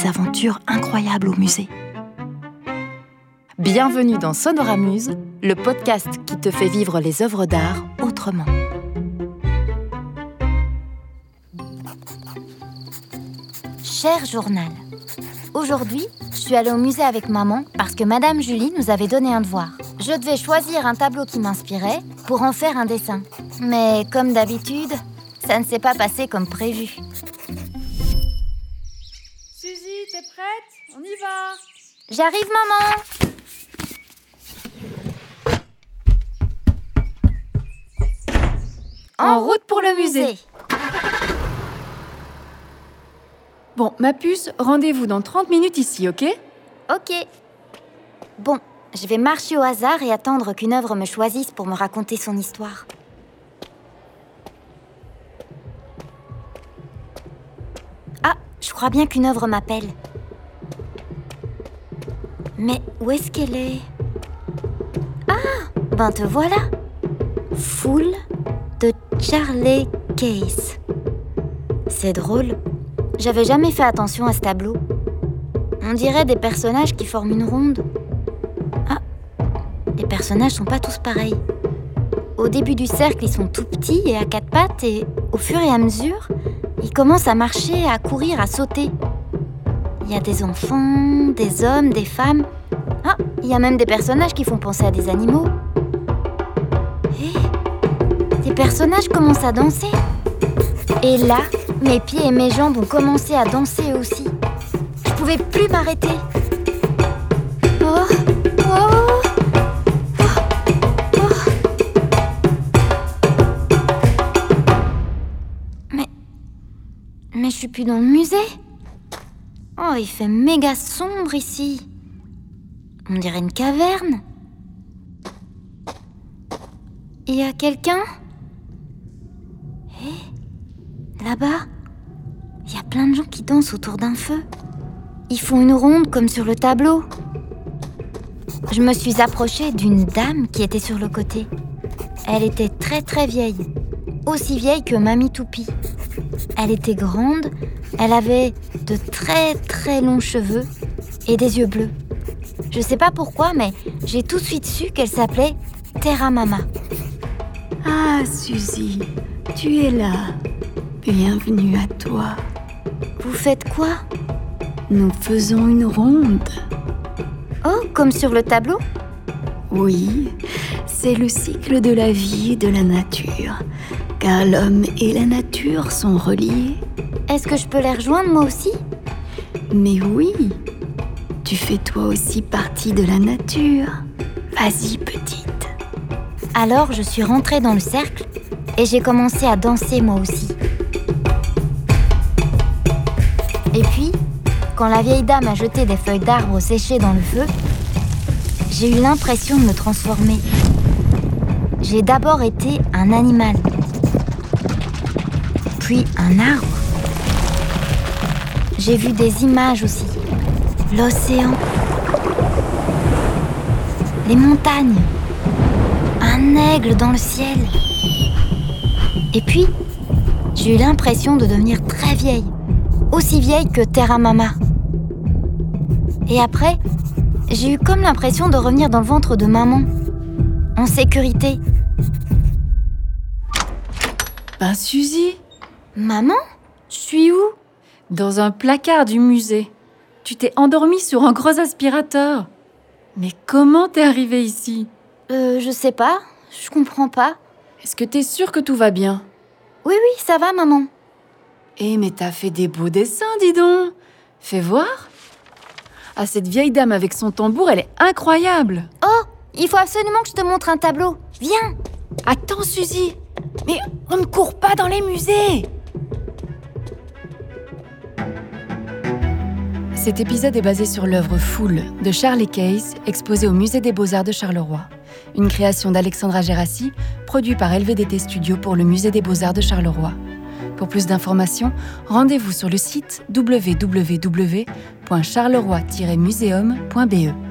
des aventures incroyables au musée. Bienvenue dans Sonoramuse, le podcast qui te fait vivre les œuvres d'art autrement. Cher journal, aujourd'hui, je suis allée au musée avec maman parce que Madame Julie nous avait donné un devoir. Je devais choisir un tableau qui m'inspirait pour en faire un dessin. Mais comme d'habitude, ça ne s'est pas passé comme prévu. Prête? On y va J'arrive, maman En route pour le musée. Bon, ma puce, rendez-vous dans 30 minutes ici, ok? Ok. Bon, je vais marcher au hasard et attendre qu'une œuvre me choisisse pour me raconter son histoire. Ah, je crois bien qu'une œuvre m'appelle. Mais où est-ce qu'elle est? Ah, ben te voilà. Foule de Charlie Case. C'est drôle. J'avais jamais fait attention à ce tableau. On dirait des personnages qui forment une ronde. Ah, les personnages sont pas tous pareils. Au début du cercle, ils sont tout petits et à quatre pattes, et au fur et à mesure, ils commencent à marcher, à courir, à sauter. Il y a des enfants, des hommes, des femmes. Ah, il y a même des personnages qui font penser à des animaux. Et les personnages commencent à danser. Et là, mes pieds et mes jambes ont commencé à danser aussi. Je pouvais plus m'arrêter. Oh, oh, oh, oh. Mais. Mais je suis plus dans le musée. Oh, il fait méga sombre ici. On dirait une caverne. Il y a quelqu'un? Hé Là-bas, il y a plein de gens qui dansent autour d'un feu. Ils font une ronde comme sur le tableau. Je me suis approchée d'une dame qui était sur le côté. Elle était très très vieille, aussi vieille que Mamie Toupie. Elle était grande, elle avait de très très longs cheveux et des yeux bleus. Je sais pas pourquoi, mais j'ai tout de suite su qu'elle s'appelait Terra Mama. Ah, Suzy, tu es là. Bienvenue à toi. Vous faites quoi? Nous faisons une ronde. Oh, comme sur le tableau? Oui, c'est le cycle de la vie et de la nature. Car l'homme et la nature sont reliés. Est-ce que je peux les rejoindre moi aussi? Mais oui, tu fais toi aussi partie de la nature. Vas-y, petite. Alors je suis rentrée dans le cercle et j'ai commencé à danser moi aussi. Et puis, quand la vieille dame a jeté des feuilles d'arbres séchées dans le feu, j'ai eu l'impression de me transformer. J'ai d'abord été un animal, puis un arbre. J'ai vu des images aussi. L'océan, les montagnes, un aigle dans le ciel. Et puis, j'ai eu l'impression de devenir très vieille, aussi vieille que Terra Mama. Et après, j'ai eu comme l'impression de revenir dans le ventre de maman, en sécurité. Ben Suzy, Maman? Je suis où? Dans un placard du musée. Tu t'es endormie sur un gros aspirateur. Mais comment t'es arrivée ici? Euh, je sais pas, je comprends pas. Est-ce que t'es sûre que tout va bien? Oui, oui, ça va, maman. Eh, mais t'as fait des beaux dessins, dis donc Fais voir Ah, cette vieille dame avec son tambour, elle est incroyable Oh, il faut absolument que je te montre un tableau. Viens Attends, Suzy Mais on ne court pas dans les musées Cet épisode est basé sur l'œuvre Foule de Charlie Case, exposée au Musée des Beaux-Arts de Charleroi. Une création d'Alexandra Gérassi, produit par LVDT Studio pour le Musée des Beaux-Arts de Charleroi. Pour plus d'informations, rendez-vous sur le site www.charleroi-museum.be.